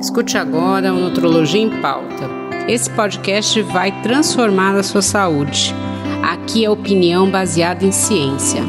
Escute agora o Nutrologia em Pauta. Esse podcast vai transformar a sua saúde. Aqui é opinião baseada em ciência.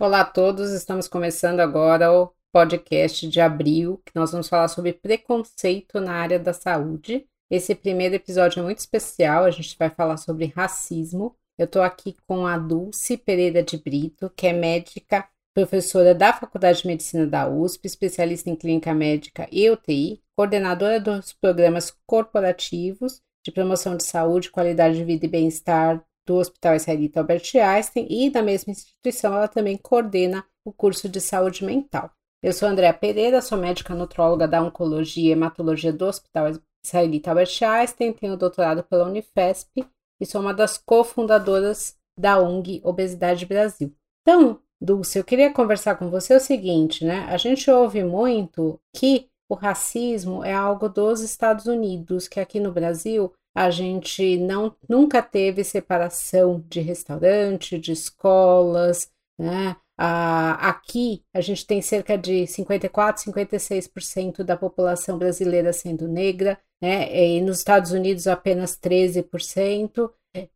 Olá a todos, estamos começando agora o podcast de abril, que nós vamos falar sobre preconceito na área da saúde. Esse primeiro episódio é muito especial, a gente vai falar sobre racismo. Eu estou aqui com a Dulce Pereira de Brito, que é médica professora da Faculdade de Medicina da USP, especialista em clínica médica e UTI, coordenadora dos programas corporativos de promoção de saúde, qualidade de vida e bem-estar do Hospital Israelita Albert Einstein e da mesma instituição ela também coordena o curso de saúde mental. Eu sou Andréa Pereira, sou médica nutróloga da Oncologia e Hematologia do Hospital Israelita Albert Einstein, tenho doutorado pela Unifesp e sou uma das cofundadoras da ONG Obesidade Brasil. Então, Dulce, eu queria conversar com você o seguinte, né? A gente ouve muito que o racismo é algo dos Estados Unidos, que aqui no Brasil a gente não nunca teve separação de restaurante, de escolas, né? Ah, aqui a gente tem cerca de 54, 56% da população brasileira sendo negra, né? E nos Estados Unidos apenas 13%.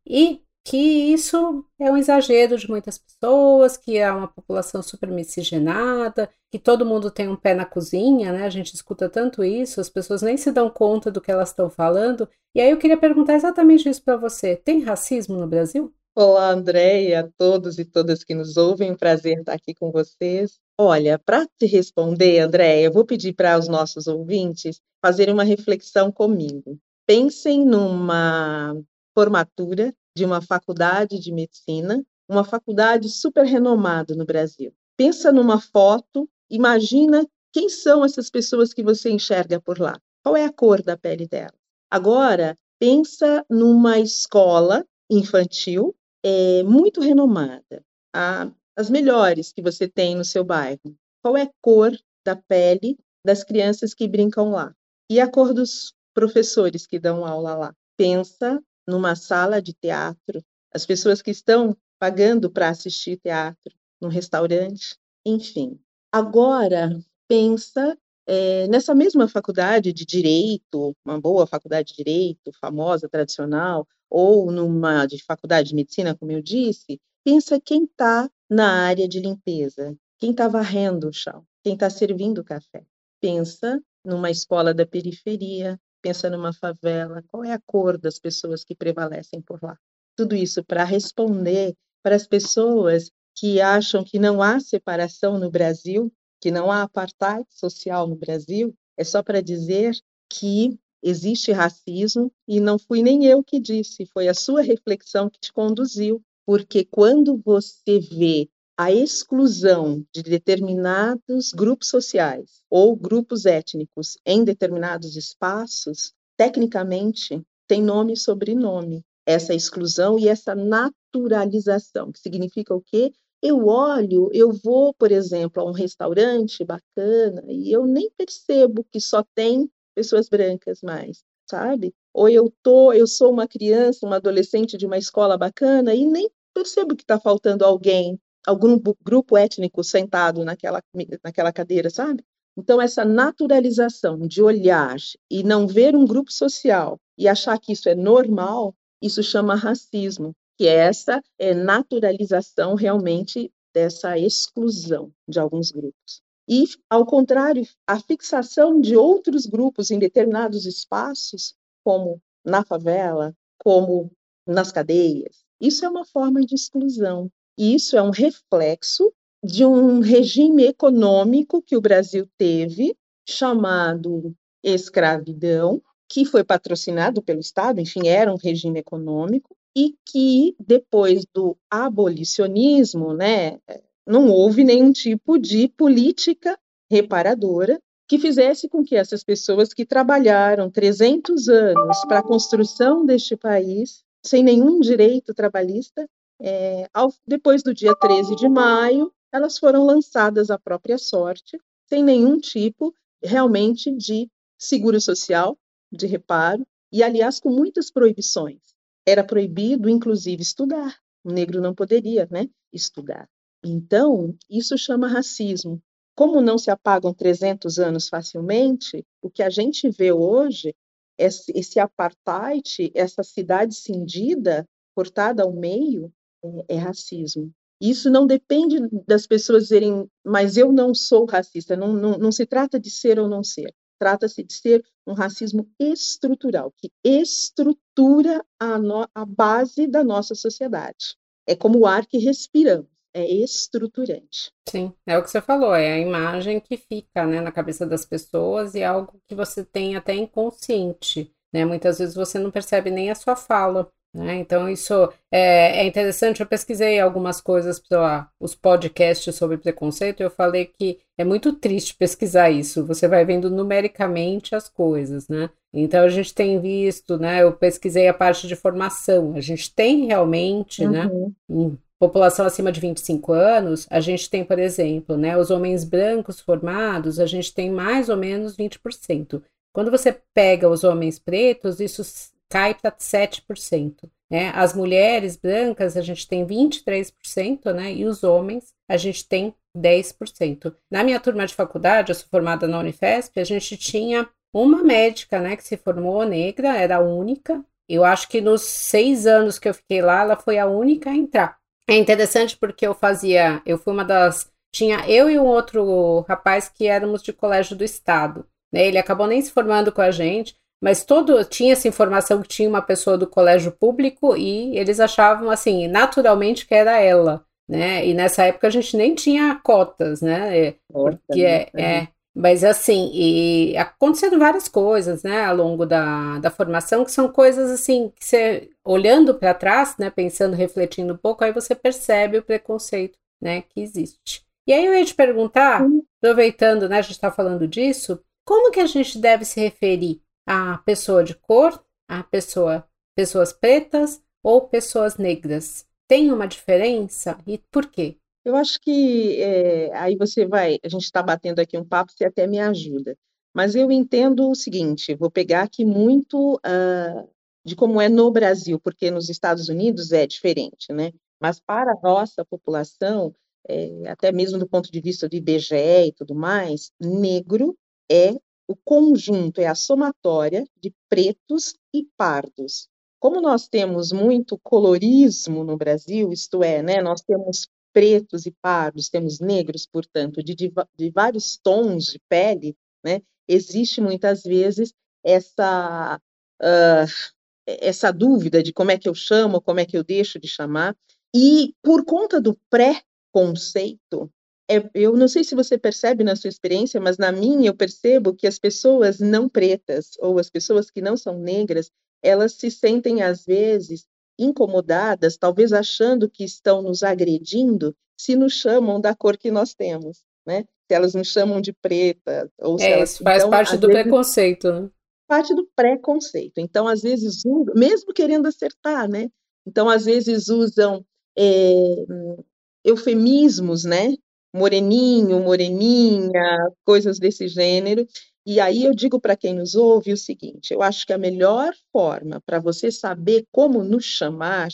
E que isso é um exagero de muitas pessoas, que é uma população super miscigenada, que todo mundo tem um pé na cozinha, né? A gente escuta tanto isso, as pessoas nem se dão conta do que elas estão falando. E aí eu queria perguntar exatamente isso para você. Tem racismo no Brasil? Olá, Andréia, a todos e todas que nos ouvem, um prazer estar aqui com vocês. Olha, para te responder, Andréia, eu vou pedir para os nossos ouvintes fazerem uma reflexão comigo. Pensem numa formatura de uma faculdade de medicina, uma faculdade super renomada no Brasil. Pensa numa foto, imagina quem são essas pessoas que você enxerga por lá. Qual é a cor da pele dela? Agora, pensa numa escola infantil é, muito renomada, a, as melhores que você tem no seu bairro. Qual é a cor da pele das crianças que brincam lá? E a cor dos professores que dão aula lá? Pensa numa sala de teatro, as pessoas que estão pagando para assistir teatro, num restaurante, enfim. Agora, pensa é, nessa mesma faculdade de direito, uma boa faculdade de direito, famosa, tradicional, ou numa de faculdade de medicina, como eu disse, pensa quem está na área de limpeza, quem está varrendo o chão, quem está servindo o café. Pensa numa escola da periferia, pensa numa favela, qual é a cor das pessoas que prevalecem por lá? Tudo isso para responder para as pessoas que acham que não há separação no Brasil, que não há apartheid social no Brasil, é só para dizer que existe racismo e não fui nem eu que disse, foi a sua reflexão que te conduziu, porque quando você vê a exclusão de determinados grupos sociais ou grupos étnicos em determinados espaços, tecnicamente, tem nome e sobrenome. Essa exclusão e essa naturalização, que significa o quê? Eu olho, eu vou, por exemplo, a um restaurante bacana e eu nem percebo que só tem pessoas brancas mais, sabe? Ou eu tô, eu sou uma criança, uma adolescente de uma escola bacana e nem percebo que está faltando alguém algum grupo étnico sentado naquela, naquela cadeira, sabe? Então, essa naturalização de olhar e não ver um grupo social e achar que isso é normal, isso chama racismo, que é essa é, naturalização realmente dessa exclusão de alguns grupos. E, ao contrário, a fixação de outros grupos em determinados espaços, como na favela, como nas cadeias, isso é uma forma de exclusão. Isso é um reflexo de um regime econômico que o Brasil teve, chamado escravidão, que foi patrocinado pelo Estado, enfim, era um regime econômico, e que depois do abolicionismo, né, não houve nenhum tipo de política reparadora que fizesse com que essas pessoas que trabalharam 300 anos para a construção deste país, sem nenhum direito trabalhista, é, ao, depois do dia 13 de maio, elas foram lançadas à própria sorte, sem nenhum tipo realmente de seguro social, de reparo, e aliás com muitas proibições. Era proibido, inclusive, estudar. O negro não poderia né, estudar. Então, isso chama racismo. como não se apagam 300 anos facilmente, o que a gente vê hoje, esse, apartheid, essa cidade cindida, cortada ao meio, é, é racismo. Isso não depende das pessoas dizerem, mas eu não sou racista. Não, não, não se trata de ser ou não ser. Trata-se de ser um racismo estrutural, que estrutura a, no, a base da nossa sociedade. É como o ar que respiramos é estruturante. Sim, é o que você falou, é a imagem que fica né, na cabeça das pessoas e é algo que você tem até inconsciente. Né? Muitas vezes você não percebe nem a sua fala. Né? Então, isso é, é, interessante. Eu pesquisei algumas coisas, lá, os podcasts sobre preconceito, e eu falei que é muito triste pesquisar isso. Você vai vendo numericamente as coisas, né? Então, a gente tem visto, né? Eu pesquisei a parte de formação. A gente tem realmente, né, uhum. né? população acima de 25 anos, a gente tem, por exemplo, né, os homens brancos formados, a gente tem mais ou menos 20%. Quando você pega os homens pretos, isso cai para 7%. Né? As mulheres brancas, a gente tem 23%, né? E os homens, a gente tem 10%. Na minha turma de faculdade, eu sou formada na Unifesp, a gente tinha uma médica, né, que se formou negra, era a única. Eu acho que nos seis anos que eu fiquei lá, ela foi a única a entrar. É interessante porque eu fazia, eu fui uma das, tinha eu e um outro rapaz que éramos de colégio do estado, né? Ele acabou nem se formando com a gente, mas todo tinha essa informação que tinha uma pessoa do colégio público e eles achavam assim, naturalmente que era ela, né? E nessa época a gente nem tinha cotas, né? Porque é, é, mas assim, e acontecendo várias coisas, né, ao longo da, da formação, que são coisas assim, que você, olhando para trás, né, pensando, refletindo um pouco, aí você percebe o preconceito, né, que existe. E aí eu ia te perguntar, aproveitando, né, a gente está falando disso, como que a gente deve se referir a pessoa de cor, a pessoa, pessoas pretas ou pessoas negras? Tem uma diferença e por quê? Eu acho que é, aí você vai, a gente está batendo aqui um papo, você até me ajuda. Mas eu entendo o seguinte, vou pegar aqui muito uh, de como é no Brasil, porque nos Estados Unidos é diferente, né? Mas para a nossa população, é, até mesmo do ponto de vista do IBGE e tudo mais, negro é o conjunto, é a somatória de pretos e pardos. Como nós temos muito colorismo no Brasil, isto é, né, nós temos pretos e pardos, temos negros, portanto, de, de, de vários tons de pele, né, existe muitas vezes essa, uh, essa dúvida de como é que eu chamo, como é que eu deixo de chamar, e por conta do pré-conceito, é, eu não sei se você percebe na sua experiência, mas na minha eu percebo que as pessoas não pretas ou as pessoas que não são negras, elas se sentem às vezes incomodadas, talvez achando que estão nos agredindo, se nos chamam da cor que nós temos, né? Se elas nos chamam de preta, ou se é, elas faz então, parte do vezes, preconceito, né? Parte do preconceito. Então, às vezes, mesmo querendo acertar, né? Então, às vezes usam é, eufemismos, né? Moreninho, moreninha, coisas desse gênero, e aí eu digo para quem nos ouve o seguinte: eu acho que a melhor forma para você saber como nos chamar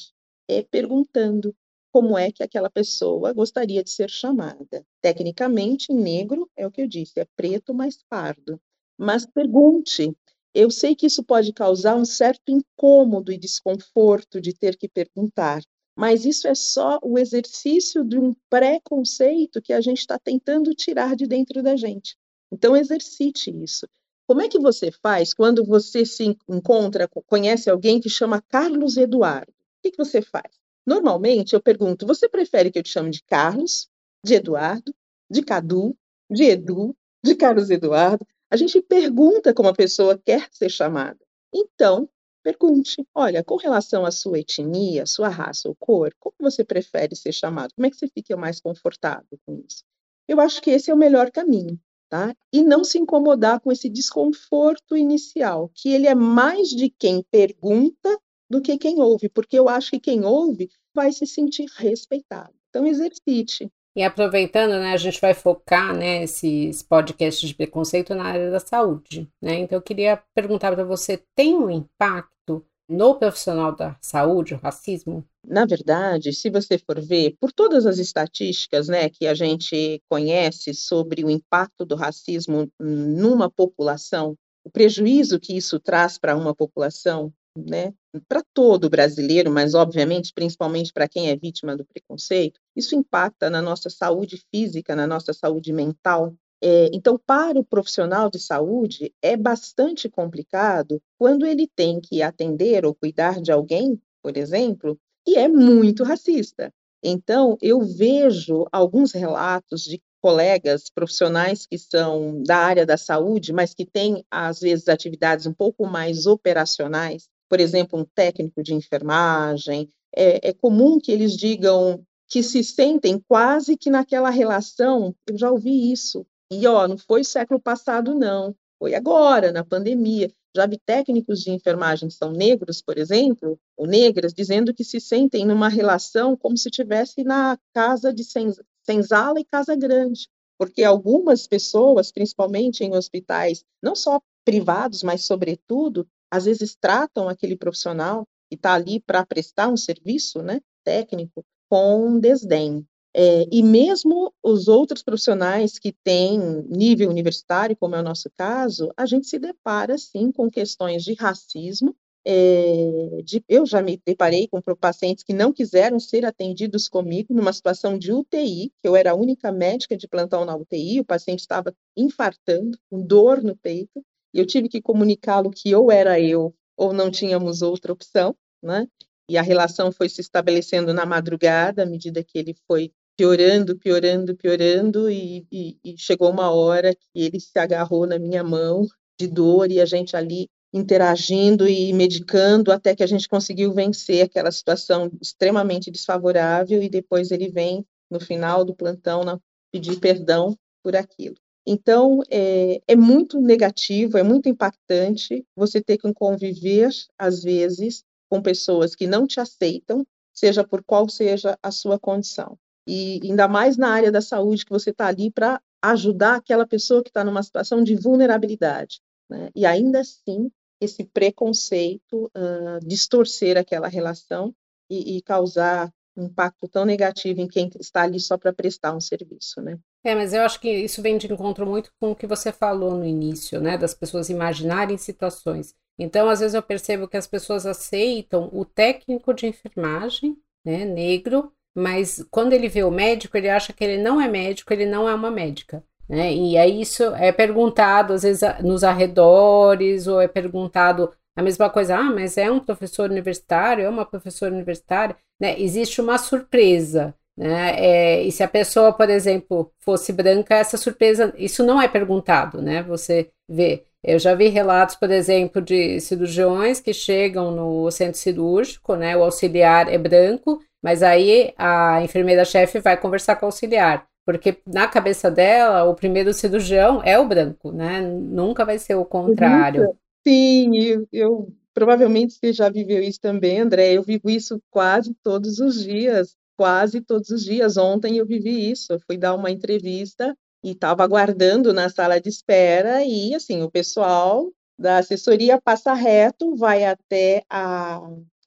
é perguntando como é que aquela pessoa gostaria de ser chamada. Tecnicamente, negro é o que eu disse, é preto mais pardo. Mas pergunte. Eu sei que isso pode causar um certo incômodo e desconforto de ter que perguntar, mas isso é só o exercício de um preconceito que a gente está tentando tirar de dentro da gente. Então, exercite isso. Como é que você faz quando você se encontra, conhece alguém que chama Carlos Eduardo? O que, que você faz? Normalmente, eu pergunto: você prefere que eu te chame de Carlos, de Eduardo, de Cadu, de Edu, de Carlos Eduardo? A gente pergunta como a pessoa quer ser chamada. Então, pergunte: olha, com relação à sua etnia, sua raça ou cor, como você prefere ser chamado? Como é que você fica mais confortável com isso? Eu acho que esse é o melhor caminho tá? E não se incomodar com esse desconforto inicial, que ele é mais de quem pergunta do que quem ouve, porque eu acho que quem ouve vai se sentir respeitado. Então exercite. E aproveitando, né, a gente vai focar, né, esses podcasts de preconceito na área da saúde, né? Então eu queria perguntar para você, tem um impacto no profissional da saúde, o racismo? Na verdade, se você for ver, por todas as estatísticas né, que a gente conhece sobre o impacto do racismo numa população, o prejuízo que isso traz para uma população, né, para todo brasileiro, mas obviamente, principalmente para quem é vítima do preconceito, isso impacta na nossa saúde física, na nossa saúde mental. É, então, para o profissional de saúde, é bastante complicado quando ele tem que atender ou cuidar de alguém, por exemplo, que é muito racista. Então, eu vejo alguns relatos de colegas profissionais que são da área da saúde, mas que têm, às vezes, atividades um pouco mais operacionais, por exemplo, um técnico de enfermagem, é, é comum que eles digam que se sentem quase que naquela relação. Eu já ouvi isso. E, ó, não foi século passado, não. Foi agora, na pandemia. Já vi técnicos de enfermagem que são negros, por exemplo, ou negras, dizendo que se sentem numa relação como se estivesse na casa de senzala e casa grande. Porque algumas pessoas, principalmente em hospitais, não só privados, mas sobretudo, às vezes tratam aquele profissional que está ali para prestar um serviço né, técnico com desdém. É, e mesmo os outros profissionais que têm nível universitário, como é o nosso caso, a gente se depara, sim, com questões de racismo. É, de, eu já me deparei com pacientes que não quiseram ser atendidos comigo numa situação de UTI, que eu era a única médica de plantão na UTI, o paciente estava infartando, com dor no peito, eu tive que comunicá-lo que ou era eu ou não tínhamos outra opção, né? E a relação foi se estabelecendo na madrugada, à medida que ele foi piorando, piorando, piorando, e, e, e chegou uma hora que ele se agarrou na minha mão de dor e a gente ali interagindo e medicando até que a gente conseguiu vencer aquela situação extremamente desfavorável e depois ele vem no final do plantão na, pedir perdão por aquilo. Então, é, é, muito negativo, é muito impactante você ter que conviver, às vezes, com pessoas que não te aceitam, seja por qual seja a sua condição. E ainda mais na área da saúde, que você está ali para ajudar aquela pessoa que está numa situação de vulnerabilidade. Né? E ainda assim, esse preconceito uh, distorcer aquela relação e, e causar um impacto tão negativo em quem está ali só para prestar um serviço, né? É, mas eu acho que isso vem de encontro muito com o que você falou no início, né? Das pessoas imaginarem situações. Então, às vezes eu percebo que as pessoas aceitam o técnico de enfermagem, né, negro, mas quando ele vê o médico, ele acha que ele não é médico, ele não é uma médica. Né? E aí isso é perguntado, às vezes, nos arredores, ou é perguntado a mesma coisa, ah, mas é um professor universitário, é uma professora universitária, né? Existe uma surpresa. Né? É, e se a pessoa, por exemplo, fosse branca, essa surpresa, isso não é perguntado, né? Você vê. Eu já vi relatos, por exemplo, de cirurgiões que chegam no centro cirúrgico, né? O auxiliar é branco, mas aí a enfermeira-chefe vai conversar com o auxiliar, porque na cabeça dela, o primeiro cirurgião é o branco, né? Nunca vai ser o contrário. Sim, eu, eu provavelmente você já viveu isso também, André. Eu vivo isso quase todos os dias quase todos os dias. Ontem eu vivi isso, eu fui dar uma entrevista e estava aguardando na sala de espera e assim, o pessoal da assessoria passa reto, vai até a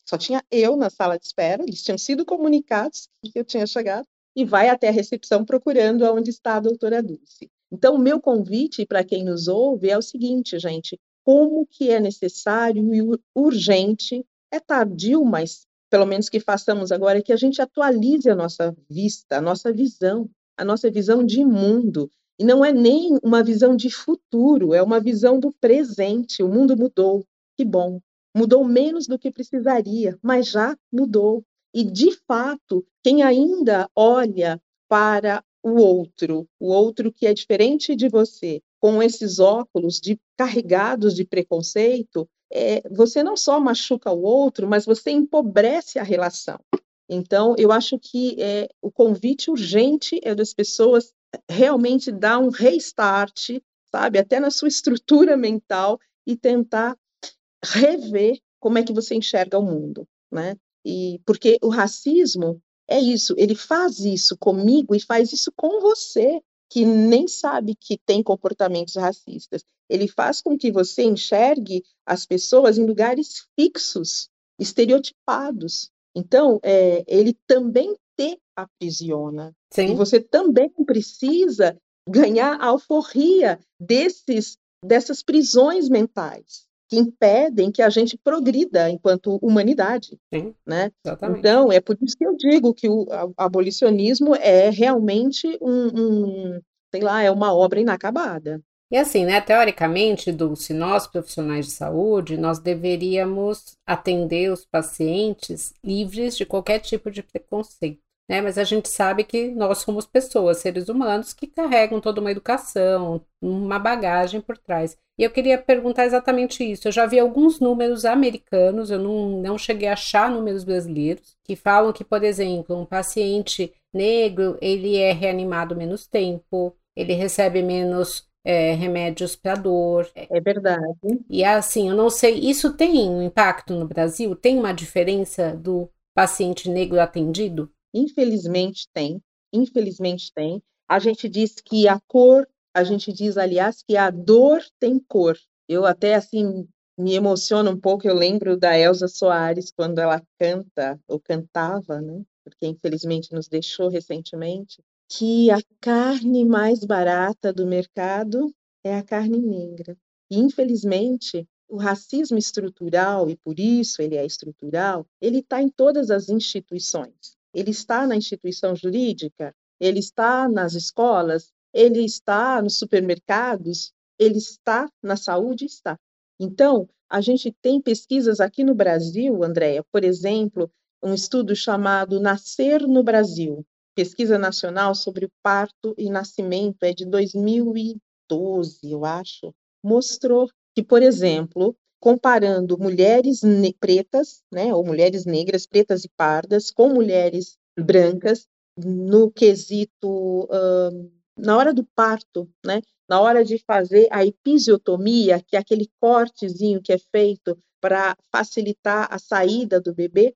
só tinha eu na sala de espera, eles tinham sido comunicados que eu tinha chegado e vai até a recepção procurando onde está a doutora Dulce. Então, o meu convite para quem nos ouve é o seguinte, gente, como que é necessário e urgente, é tardio, mas pelo menos que façamos agora, é que a gente atualize a nossa vista, a nossa visão, a nossa visão de mundo. E não é nem uma visão de futuro, é uma visão do presente. O mundo mudou, que bom. Mudou menos do que precisaria, mas já mudou. E, de fato, quem ainda olha para o outro, o outro que é diferente de você, com esses óculos de, carregados de preconceito, é, você não só machuca o outro, mas você empobrece a relação. Então, eu acho que é, o convite urgente é das pessoas realmente dar um restart, sabe, até na sua estrutura mental e tentar rever como é que você enxerga o mundo, né? E porque o racismo é isso, ele faz isso comigo e faz isso com você que nem sabe que tem comportamentos racistas. Ele faz com que você enxergue as pessoas em lugares fixos, estereotipados. Então, é, ele também te aprisiona. Sim. E você também precisa ganhar a alforria desses, dessas prisões mentais que impedem que a gente progrida enquanto humanidade. Sim, né? Exatamente. Então, é por isso que eu digo que o abolicionismo é realmente um, um sei lá, é uma obra inacabada. E assim, né, teoricamente, Dulce, nós profissionais de saúde, nós deveríamos atender os pacientes livres de qualquer tipo de preconceito né? Mas a gente sabe que nós somos pessoas, seres humanos, que carregam toda uma educação, uma bagagem por trás. E eu queria perguntar exatamente isso. Eu já vi alguns números americanos, eu não, não cheguei a achar números brasileiros, que falam que, por exemplo, um paciente negro, ele é reanimado menos tempo, ele recebe menos é, remédios para dor. É verdade. E assim, eu não sei, isso tem um impacto no Brasil? Tem uma diferença do paciente negro atendido? Infelizmente tem, infelizmente tem. A gente diz que a cor, a gente diz, aliás, que a dor tem cor. Eu até, assim, me emociono um pouco, eu lembro da Elza Soares, quando ela canta, ou cantava, né? Porque infelizmente nos deixou recentemente, que a carne mais barata do mercado é a carne negra. E, infelizmente, o racismo estrutural, e por isso ele é estrutural, ele está em todas as instituições. Ele está na instituição jurídica, ele está nas escolas, ele está nos supermercados, ele está na saúde, está. Então, a gente tem pesquisas aqui no Brasil, Andréia, por exemplo, um estudo chamado Nascer no Brasil, pesquisa nacional sobre parto e nascimento, é de 2012, eu acho, mostrou que, por exemplo, comparando mulheres pretas, né, ou mulheres negras, pretas e pardas, com mulheres brancas, no quesito, uh, na hora do parto, né, na hora de fazer a episiotomia, que é aquele cortezinho que é feito para facilitar a saída do bebê,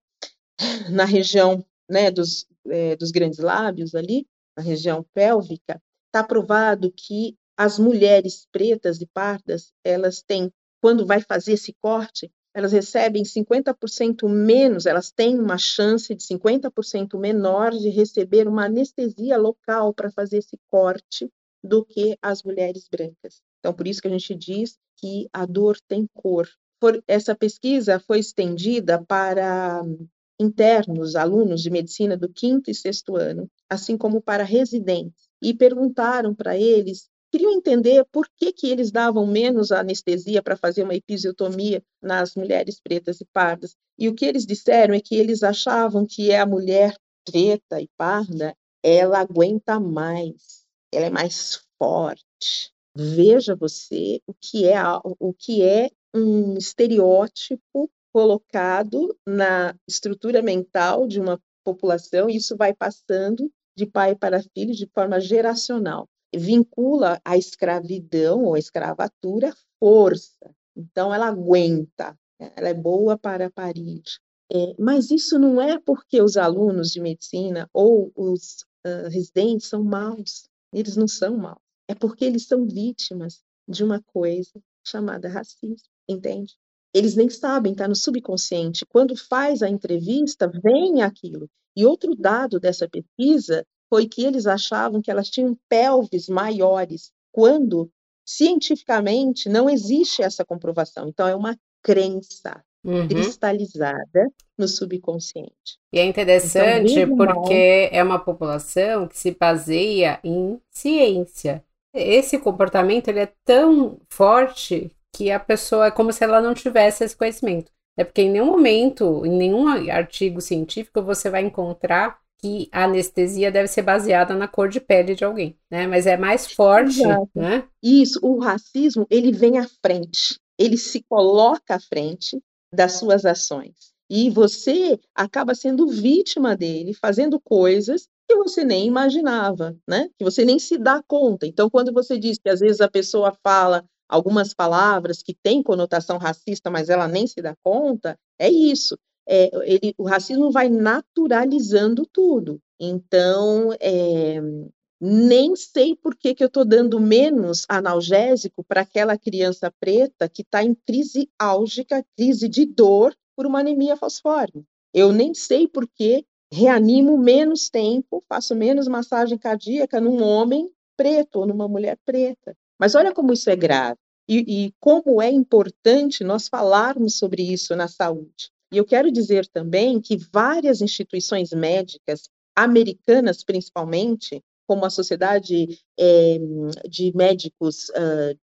na região né, dos, é, dos grandes lábios ali, na região pélvica, está provado que as mulheres pretas e pardas, elas têm quando vai fazer esse corte, elas recebem 50% menos, elas têm uma chance de 50% menor de receber uma anestesia local para fazer esse corte do que as mulheres brancas. Então, por isso que a gente diz que a dor tem cor. Por, essa pesquisa foi estendida para internos, alunos de medicina do quinto e sexto ano, assim como para residentes, e perguntaram para eles queriam entender por que, que eles davam menos anestesia para fazer uma episiotomia nas mulheres pretas e pardas. E o que eles disseram é que eles achavam que a mulher preta e parda, ela aguenta mais, ela é mais forte. Veja você o que é o que é um estereótipo colocado na estrutura mental de uma população, e isso vai passando de pai para filho de forma geracional vincula a escravidão ou a escravatura força. Então, ela aguenta, ela é boa para parir. É, mas isso não é porque os alunos de medicina ou os uh, residentes são maus. Eles não são maus. É porque eles são vítimas de uma coisa chamada racismo, entende? Eles nem sabem, está no subconsciente. Quando faz a entrevista, vem aquilo. E outro dado dessa pesquisa foi que eles achavam que elas tinham pelves maiores, quando cientificamente não existe essa comprovação. Então, é uma crença uhum. cristalizada no subconsciente. E é interessante então, porque é uma população que se baseia em ciência. Esse comportamento ele é tão forte que a pessoa é como se ela não tivesse esse conhecimento. É porque em nenhum momento, em nenhum artigo científico, você vai encontrar que a anestesia deve ser baseada na cor de pele de alguém, né? Mas é mais forte, Exato. né? Isso, o racismo, ele vem à frente, ele se coloca à frente das suas ações. E você acaba sendo vítima dele, fazendo coisas que você nem imaginava, né? Que você nem se dá conta. Então, quando você diz que às vezes a pessoa fala algumas palavras que têm conotação racista, mas ela nem se dá conta, é isso é, ele, o racismo vai naturalizando tudo. Então, é, nem sei por que, que eu estou dando menos analgésico para aquela criança preta que está em crise álgica, crise de dor, por uma anemia falciforme. Eu nem sei por que reanimo menos tempo, faço menos massagem cardíaca num homem preto ou numa mulher preta. Mas olha como isso é grave e, e como é importante nós falarmos sobre isso na saúde. E eu quero dizer também que várias instituições médicas, americanas principalmente, como a Sociedade é, de Médicos uh,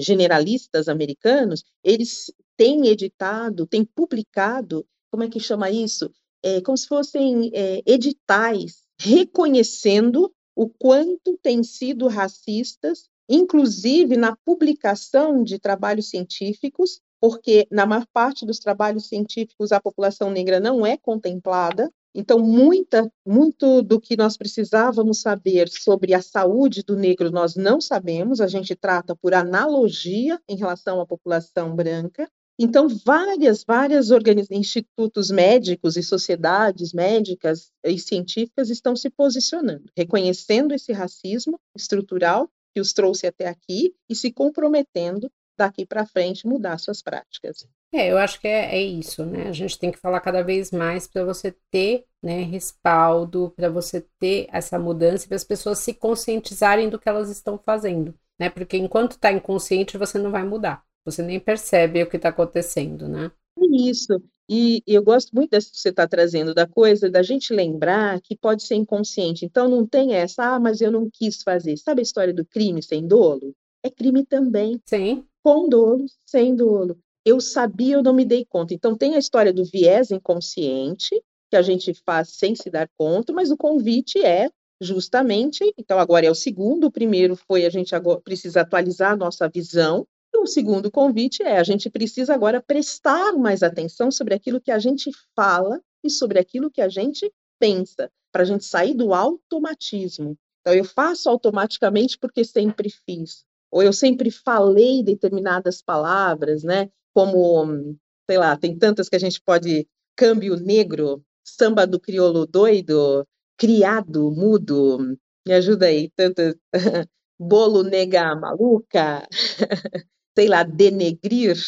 Generalistas Americanos, eles têm editado, têm publicado, como é que chama isso? É, como se fossem é, editais reconhecendo o quanto têm sido racistas, inclusive na publicação de trabalhos científicos, porque na maior parte dos trabalhos científicos a população negra não é contemplada. Então, muita, muito do que nós precisávamos saber sobre a saúde do negro nós não sabemos, a gente trata por analogia em relação à população branca. Então, várias, várias institutos médicos e sociedades médicas e científicas estão se posicionando, reconhecendo esse racismo estrutural que os trouxe até aqui e se comprometendo daqui para frente mudar suas práticas. É, eu acho que é, é, isso, né? A gente tem que falar cada vez mais para você ter né, respaldo, para você ter essa mudança, para as pessoas se conscientizarem do que elas estão fazendo, né? Porque enquanto está inconsciente, você não vai mudar. Você nem percebe o que está acontecendo, né? É isso. E, e eu gosto muito dessa que você está trazendo, da coisa da gente lembrar que pode ser inconsciente. Então não tem essa, ah, mas eu não quis fazer. Sabe a história do crime sem dolo? É crime também. Sim. Com dolo, sem dolo. Eu sabia, eu não me dei conta. Então tem a história do viés inconsciente, que a gente faz sem se dar conta, mas o convite é justamente, então agora é o segundo, o primeiro foi a gente agora precisa atualizar a nossa visão o segundo convite é: a gente precisa agora prestar mais atenção sobre aquilo que a gente fala e sobre aquilo que a gente pensa, para a gente sair do automatismo. Então, eu faço automaticamente porque sempre fiz, ou eu sempre falei determinadas palavras, né? Como, sei lá, tem tantas que a gente pode. Câmbio negro, samba do crioulo doido, criado mudo, me ajuda aí, tantas. bolo nega maluca, sei lá, denegrir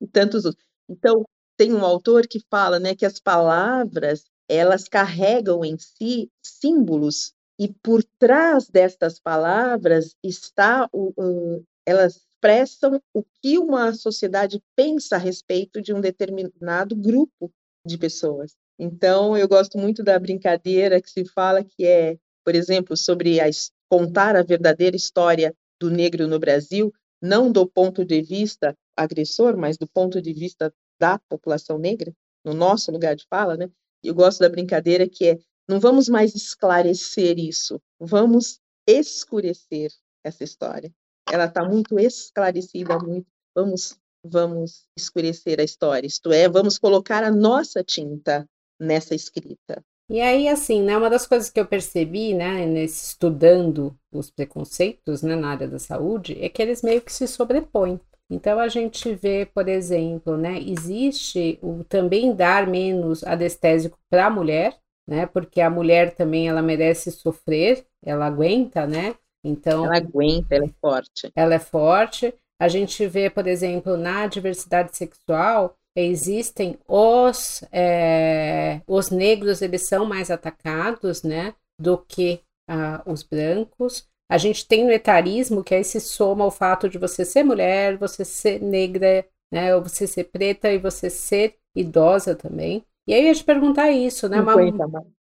e tantos outros. Então, tem um autor que fala né, que as palavras elas carregam em si símbolos e por trás destas palavras está o, elas expressam o que uma sociedade pensa a respeito de um determinado grupo de pessoas. Então, eu gosto muito da brincadeira que se fala que é, por exemplo, sobre a, contar a verdadeira história do negro no Brasil, não do ponto de vista agressor, mas do ponto de vista da população negra, no nosso lugar de fala, né? Eu gosto da brincadeira que é: não vamos mais esclarecer isso, vamos escurecer essa história. Ela está muito esclarecida, muito. Vamos, vamos escurecer a história. Isto é, vamos colocar a nossa tinta nessa escrita. E aí, assim, né, uma das coisas que eu percebi, né, nesse estudando os preconceitos, né, na área da saúde, é que eles meio que se sobrepõem. Então, a gente vê, por exemplo, né, existe o também dar menos anestésico para a mulher, né, porque a mulher também, ela merece sofrer, ela aguenta, né, então... Ela aguenta, ela é forte. Ela é forte. A gente vê, por exemplo, na diversidade sexual, existem os, é, os negros, eles são mais atacados, né, do que ah, os brancos. A gente tem o etarismo, que aí se soma o fato de você ser mulher, você ser negra, né, ou você ser preta e você ser idosa também. E aí eu ia te perguntar isso, né, uma,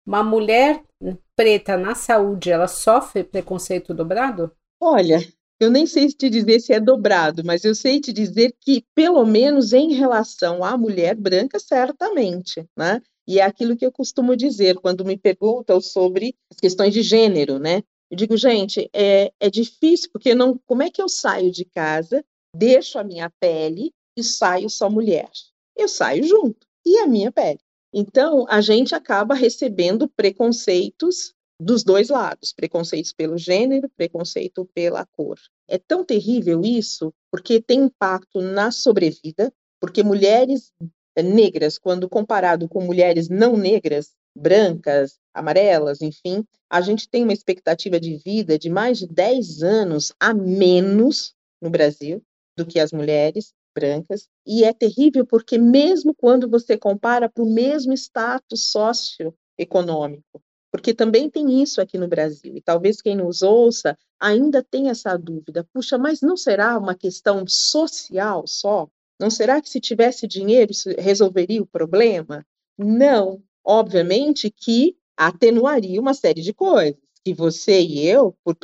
uma mulher preta na saúde, ela sofre preconceito dobrado? Olha, eu nem sei te dizer se é dobrado, mas eu sei te dizer que, pelo menos em relação à mulher branca, certamente, né? E é aquilo que eu costumo dizer quando me perguntam sobre as questões de gênero, né? Eu digo, gente, é, é difícil, porque não, como é que eu saio de casa, deixo a minha pele e saio só mulher? Eu saio junto, e a minha pele. Então, a gente acaba recebendo preconceitos dos dois lados, preconceitos pelo gênero, preconceito pela cor. É tão terrível isso, porque tem impacto na sobrevida, porque mulheres negras, quando comparado com mulheres não negras, brancas, amarelas, enfim, a gente tem uma expectativa de vida de mais de 10 anos a menos no Brasil do que as mulheres. Brancas, e é terrível porque, mesmo quando você compara para o mesmo status socioeconômico, porque também tem isso aqui no Brasil, e talvez quem nos ouça ainda tenha essa dúvida: puxa, mas não será uma questão social só? Não será que se tivesse dinheiro isso resolveria o problema? Não. Obviamente que atenuaria uma série de coisas que você e eu, por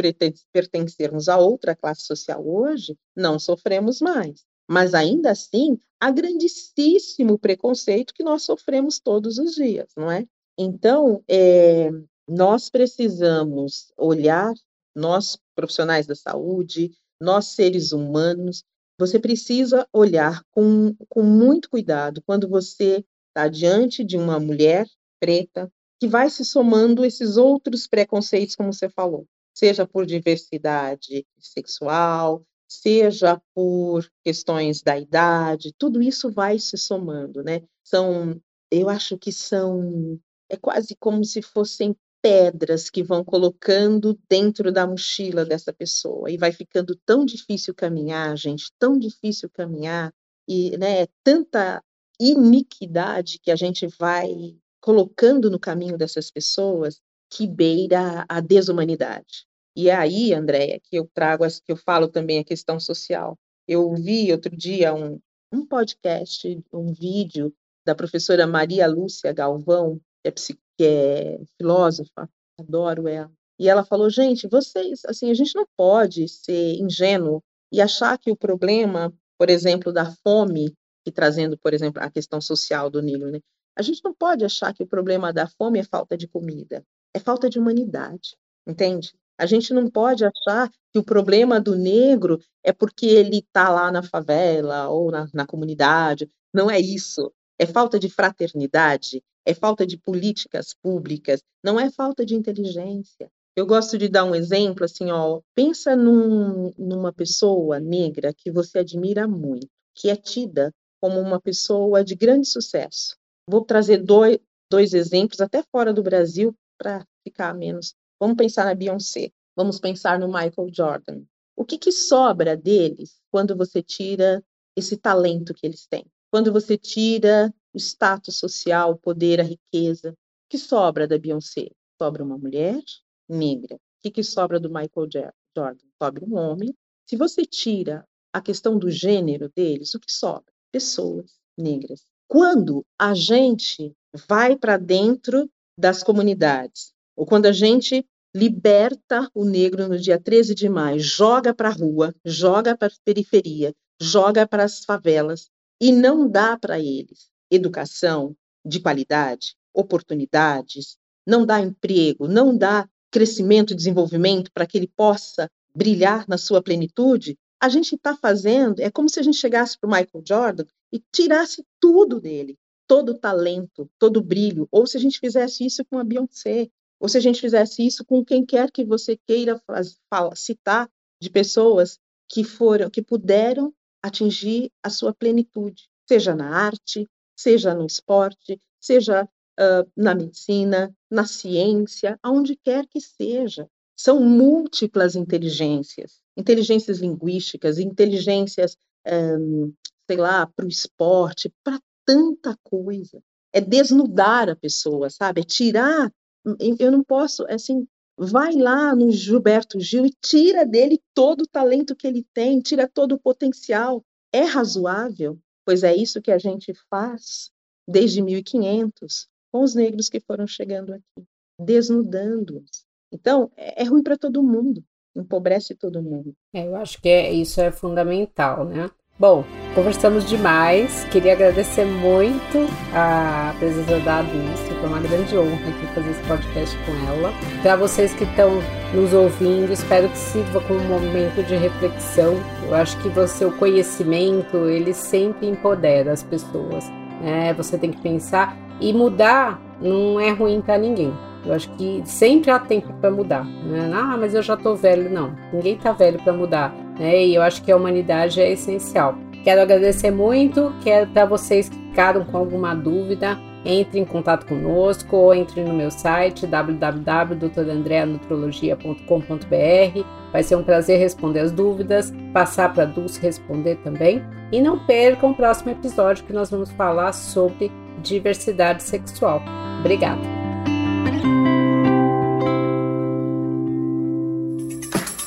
pertencermos a outra classe social hoje, não sofremos mais. Mas ainda assim, há grandíssimo preconceito que nós sofremos todos os dias, não é? Então, é, nós precisamos olhar, nós profissionais da saúde, nós seres humanos, você precisa olhar com, com muito cuidado quando você está diante de uma mulher preta, que vai se somando esses outros preconceitos, como você falou, seja por diversidade sexual, seja por questões da idade, tudo isso vai se somando, né? São, eu acho que são, é quase como se fossem pedras que vão colocando dentro da mochila dessa pessoa e vai ficando tão difícil caminhar, gente, tão difícil caminhar e, né, tanta iniquidade que a gente vai colocando no caminho dessas pessoas que beira a desumanidade. E é aí, Andréia, que eu trago, que eu falo também a questão social. Eu vi outro dia um, um podcast, um vídeo da professora Maria Lúcia Galvão, que é, que é filósofa, adoro ela. E ela falou, gente, vocês, assim, a gente não pode ser ingênuo e achar que o problema, por exemplo, da fome, e trazendo, por exemplo, a questão social do Nilo, né? A gente não pode achar que o problema da fome é falta de comida, é falta de humanidade, entende? A gente não pode achar que o problema do negro é porque ele está lá na favela ou na, na comunidade. Não é isso. É falta de fraternidade, é falta de políticas públicas, não é falta de inteligência. Eu gosto de dar um exemplo assim, ó, pensa num, numa pessoa negra que você admira muito, que é tida como uma pessoa de grande sucesso. Vou trazer dois, dois exemplos, até fora do Brasil, para ficar menos. Vamos pensar na Beyoncé, vamos pensar no Michael Jordan. O que, que sobra deles quando você tira esse talento que eles têm? Quando você tira o status social, o poder, a riqueza, o que sobra da Beyoncé? Sobra uma mulher negra. O que, que sobra do Michael Jordan? Sobra um homem. Se você tira a questão do gênero deles, o que sobra? Pessoas negras quando a gente vai para dentro das comunidades, ou quando a gente liberta o negro no dia 13 de maio, joga para a rua, joga para a periferia, joga para as favelas e não dá para eles educação de qualidade, oportunidades, não dá emprego, não dá crescimento e desenvolvimento para que ele possa brilhar na sua plenitude, a gente está fazendo, é como se a gente chegasse para o Michael Jordan e tirasse tudo dele, todo o talento, todo o brilho, ou se a gente fizesse isso com a Beyoncé, ou se a gente fizesse isso com quem quer que você queira citar de pessoas que foram, que puderam atingir a sua plenitude, seja na arte, seja no esporte, seja uh, na medicina, na ciência, aonde quer que seja. São múltiplas inteligências, inteligências linguísticas, inteligências um, sei lá, para o esporte, para tanta coisa. É desnudar a pessoa, sabe? É tirar. Eu não posso, assim, vai lá no Gilberto Gil e tira dele todo o talento que ele tem, tira todo o potencial. É razoável? Pois é isso que a gente faz desde 1500 com os negros que foram chegando aqui, desnudando-os. Então, é, é ruim para todo mundo, empobrece todo mundo. É, eu acho que é, isso é fundamental, né? Bom, conversamos demais. Queria agradecer muito a presença da Dulce. Foi uma grande honra aqui fazer esse podcast com ela. Para vocês que estão nos ouvindo, espero que sirva como um momento de reflexão. Eu acho que você, o conhecimento, ele sempre empodera as pessoas. Né? Você tem que pensar e mudar não é ruim para ninguém. Eu acho que sempre há tempo para mudar. Né? Ah, mas eu já tô velho. Não, ninguém tá velho para mudar né? E eu acho que a humanidade é essencial. Quero agradecer muito, quero para vocês que ficaram com alguma dúvida, entre em contato conosco ou entre no meu site www.doutorandreanutrologia.com.br. Vai ser um prazer responder as dúvidas, passar para a Dulce responder também. E não percam o próximo episódio que nós vamos falar sobre diversidade sexual. Obrigada!